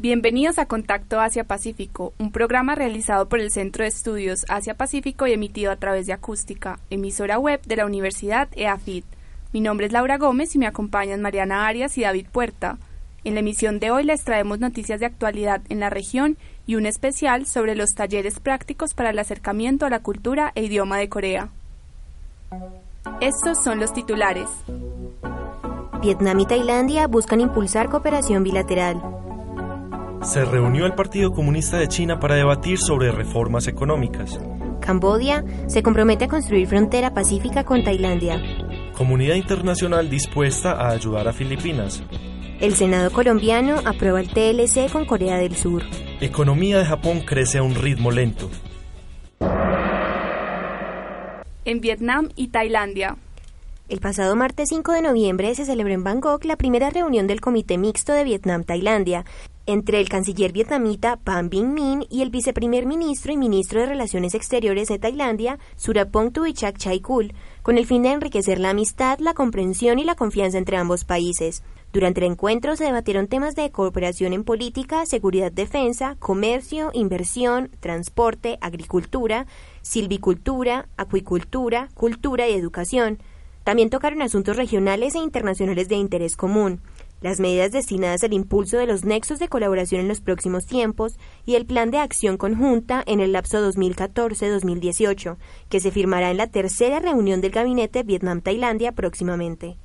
Bienvenidos a Contacto Asia-Pacífico, un programa realizado por el Centro de Estudios Asia-Pacífico y emitido a través de Acústica, emisora web de la Universidad EAFIT. Mi nombre es Laura Gómez y me acompañan Mariana Arias y David Puerta. En la emisión de hoy les traemos noticias de actualidad en la región y un especial sobre los talleres prácticos para el acercamiento a la cultura e idioma de Corea. Estos son los titulares. Vietnam y Tailandia buscan impulsar cooperación bilateral. Se reunió el Partido Comunista de China para debatir sobre reformas económicas. Cambodia se compromete a construir frontera pacífica con Tailandia. Comunidad internacional dispuesta a ayudar a Filipinas. El Senado colombiano aprueba el TLC con Corea del Sur. Economía de Japón crece a un ritmo lento. En Vietnam y Tailandia. El pasado martes 5 de noviembre se celebró en Bangkok la primera reunión del Comité Mixto de Vietnam-Tailandia, entre el canciller vietnamita Pham Binh Minh y el viceprimer ministro y ministro de Relaciones Exteriores de Tailandia, Surapong Tuichak Chaikul, con el fin de enriquecer la amistad, la comprensión y la confianza entre ambos países. Durante el encuentro se debatieron temas de cooperación en política, seguridad, defensa, comercio, inversión, transporte, agricultura, silvicultura, acuicultura, cultura y educación. También tocaron asuntos regionales e internacionales de interés común las medidas destinadas al impulso de los nexos de colaboración en los próximos tiempos y el plan de acción conjunta en el lapso 2014-2018, que se firmará en la tercera reunión del gabinete Vietnam-Tailandia próximamente.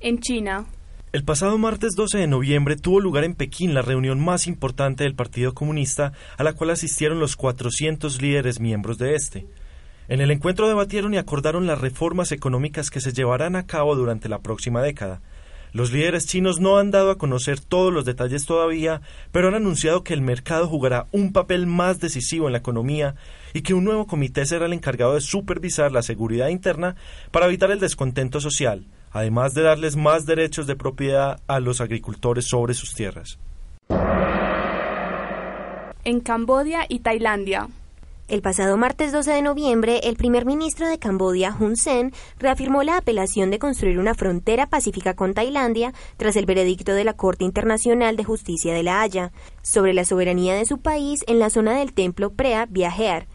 En China. El pasado martes 12 de noviembre tuvo lugar en Pekín la reunión más importante del Partido Comunista a la cual asistieron los 400 líderes miembros de este. En el encuentro debatieron y acordaron las reformas económicas que se llevarán a cabo durante la próxima década. Los líderes chinos no han dado a conocer todos los detalles todavía, pero han anunciado que el mercado jugará un papel más decisivo en la economía y que un nuevo comité será el encargado de supervisar la seguridad interna para evitar el descontento social, además de darles más derechos de propiedad a los agricultores sobre sus tierras. En Cambodia y Tailandia. El pasado martes 12 de noviembre, el primer ministro de Camboya, Hun Sen, reafirmó la apelación de construir una frontera pacífica con Tailandia tras el veredicto de la Corte Internacional de Justicia de La Haya sobre la soberanía de su país en la zona del templo Prea Viajear.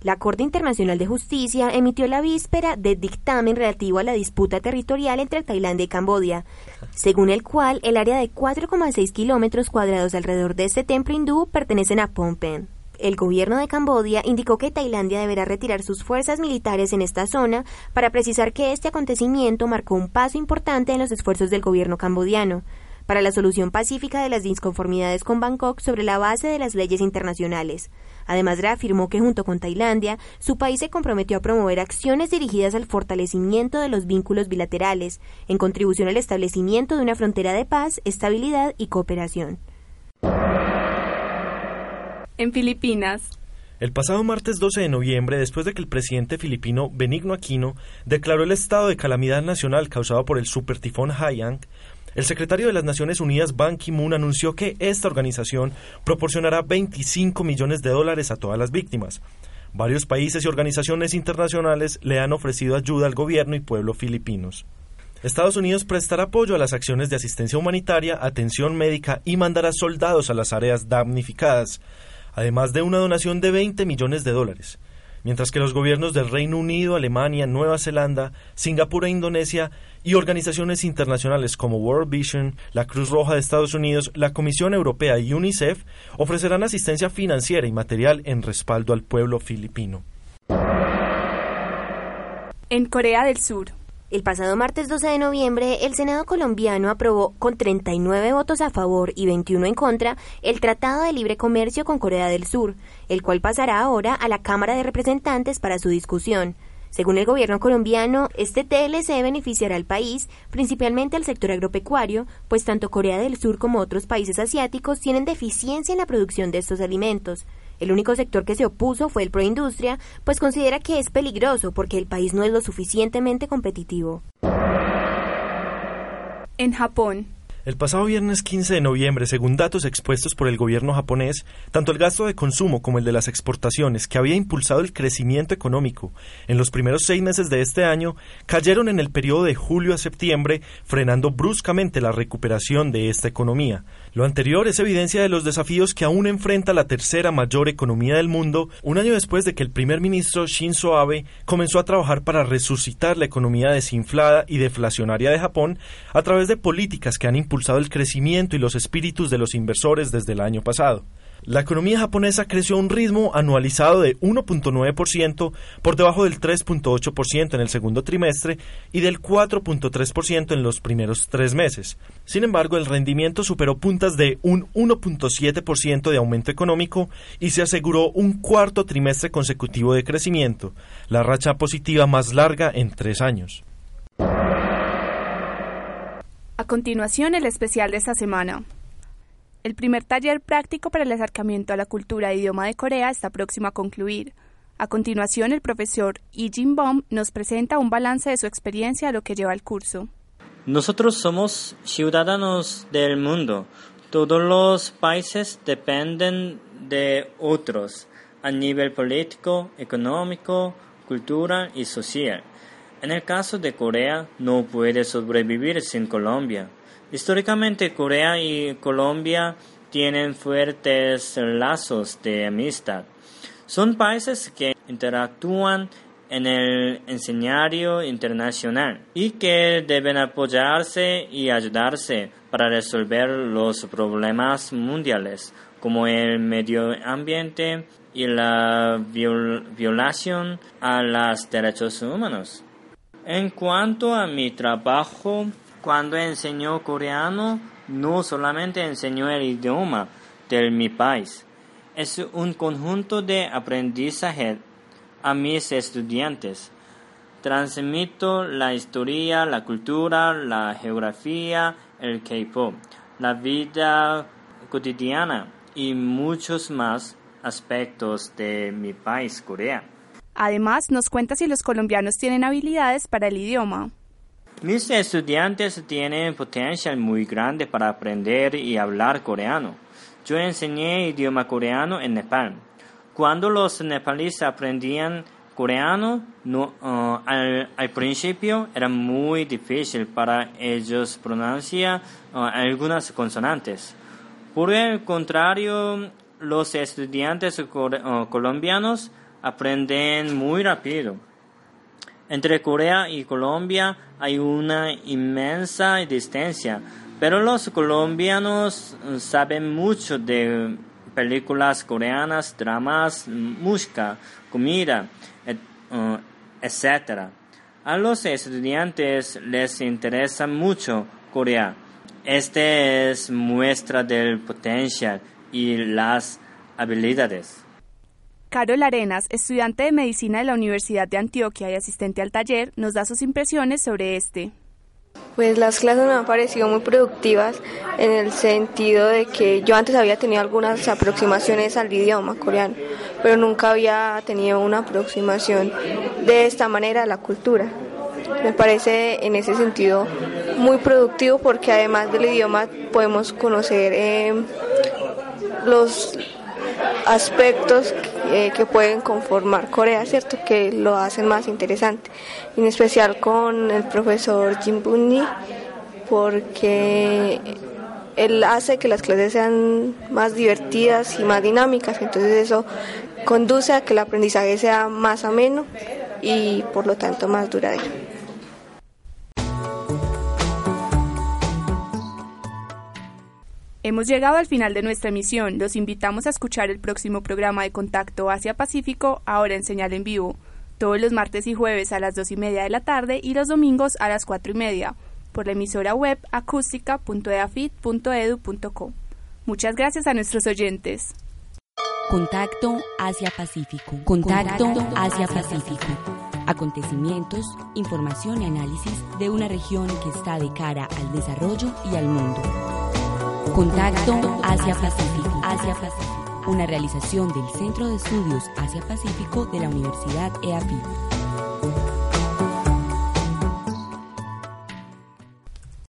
La Corte Internacional de Justicia emitió la víspera de dictamen relativo a la disputa territorial entre Tailandia y Camboya, según el cual el área de 4,6 kilómetros cuadrados alrededor de este templo hindú pertenecen a Phnom Penh. El gobierno de Camboya indicó que Tailandia deberá retirar sus fuerzas militares en esta zona para precisar que este acontecimiento marcó un paso importante en los esfuerzos del gobierno cambodiano para la solución pacífica de las disconformidades con Bangkok sobre la base de las leyes internacionales. Además, reafirmó que junto con Tailandia, su país se comprometió a promover acciones dirigidas al fortalecimiento de los vínculos bilaterales, en contribución al establecimiento de una frontera de paz, estabilidad y cooperación en Filipinas. El pasado martes 12 de noviembre, después de que el presidente filipino Benigno Aquino declaró el estado de calamidad nacional causado por el supertifón Haiyan, el secretario de las Naciones Unidas Ban Ki-moon anunció que esta organización proporcionará 25 millones de dólares a todas las víctimas. Varios países y organizaciones internacionales le han ofrecido ayuda al gobierno y pueblo filipinos. Estados Unidos prestará apoyo a las acciones de asistencia humanitaria, atención médica y mandará soldados a las áreas damnificadas además de una donación de 20 millones de dólares, mientras que los gobiernos del Reino Unido, Alemania, Nueva Zelanda, Singapur e Indonesia y organizaciones internacionales como World Vision, la Cruz Roja de Estados Unidos, la Comisión Europea y UNICEF ofrecerán asistencia financiera y material en respaldo al pueblo filipino. En Corea del Sur, el pasado martes 12 de noviembre, el Senado colombiano aprobó con 39 votos a favor y 21 en contra el Tratado de Libre Comercio con Corea del Sur, el cual pasará ahora a la Cámara de Representantes para su discusión. Según el gobierno colombiano, este TLC beneficiará al país, principalmente al sector agropecuario, pues tanto Corea del Sur como otros países asiáticos tienen deficiencia en la producción de estos alimentos. El único sector que se opuso fue el proindustria, pues considera que es peligroso porque el país no es lo suficientemente competitivo. En Japón, el pasado viernes 15 de noviembre, según datos expuestos por el gobierno japonés, tanto el gasto de consumo como el de las exportaciones, que había impulsado el crecimiento económico en los primeros seis meses de este año, cayeron en el periodo de julio a septiembre, frenando bruscamente la recuperación de esta economía. Lo anterior es evidencia de los desafíos que aún enfrenta la tercera mayor economía del mundo, un año después de que el primer ministro Shinzo Abe comenzó a trabajar para resucitar la economía desinflada y deflacionaria de Japón a través de políticas que han impulsado el crecimiento y los espíritus de los inversores desde el año pasado. La economía japonesa creció a un ritmo anualizado de 1.9% por debajo del 3.8% en el segundo trimestre y del 4.3% en los primeros tres meses. Sin embargo, el rendimiento superó puntas de un 1.7% de aumento económico y se aseguró un cuarto trimestre consecutivo de crecimiento, la racha positiva más larga en tres años. A continuación, el especial de esta semana. El primer taller práctico para el acercamiento a la cultura e idioma de Corea está próximo a concluir. A continuación, el profesor Lee Jin-bom nos presenta un balance de su experiencia a lo que lleva el curso. Nosotros somos ciudadanos del mundo. Todos los países dependen de otros a nivel político, económico, cultural y social. En el caso de Corea, no puede sobrevivir sin Colombia. Históricamente, Corea y Colombia tienen fuertes lazos de amistad. Son países que interactúan en el escenario internacional y que deben apoyarse y ayudarse para resolver los problemas mundiales como el medio ambiente y la violación a los derechos humanos. En cuanto a mi trabajo, cuando enseñó coreano, no solamente enseñó el idioma de mi país, es un conjunto de aprendizaje a mis estudiantes. Transmito la historia, la cultura, la geografía, el K-pop, la vida cotidiana y muchos más aspectos de mi país, Corea. Además, nos cuenta si los colombianos tienen habilidades para el idioma. Mis estudiantes tienen potencial muy grande para aprender y hablar coreano. Yo enseñé idioma coreano en Nepal. Cuando los nepalíes aprendían coreano, no, uh, al, principio era muy difícil para ellos pronunciar uh, algunas consonantes. Por el contrario, los estudiantes uh, colombianos aprenden muy rápido. Entre Corea y Colombia hay una inmensa distancia, pero los colombianos saben mucho de películas coreanas, dramas, música, comida, etc. Uh, A los estudiantes les interesa mucho Corea. Este es muestra del potencial y las habilidades. Carol Arenas, estudiante de medicina de la Universidad de Antioquia y asistente al taller, nos da sus impresiones sobre este. Pues las clases me han parecido muy productivas en el sentido de que yo antes había tenido algunas aproximaciones al idioma coreano, pero nunca había tenido una aproximación de esta manera a la cultura. Me parece en ese sentido muy productivo porque además del idioma podemos conocer eh, los aspectos eh, que pueden conformar Corea, ¿cierto? Que lo hacen más interesante. En especial con el profesor Jim Bunny, porque él hace que las clases sean más divertidas y más dinámicas, entonces eso conduce a que el aprendizaje sea más ameno y por lo tanto más duradero. Hemos llegado al final de nuestra emisión. Los invitamos a escuchar el próximo programa de Contacto Asia-Pacífico, ahora en señal en vivo, todos los martes y jueves a las dos y media de la tarde y los domingos a las cuatro y media, por la emisora web acústica.eafit.edu.co. Muchas gracias a nuestros oyentes. Contacto Asia-Pacífico. Contacto Asia-Pacífico. Acontecimientos, información y análisis de una región que está de cara al desarrollo y al mundo. Contacto Asia Pacífico. Asia Pacífico. una realización del Centro de Estudios Asia-Pacífico de la Universidad EAPI.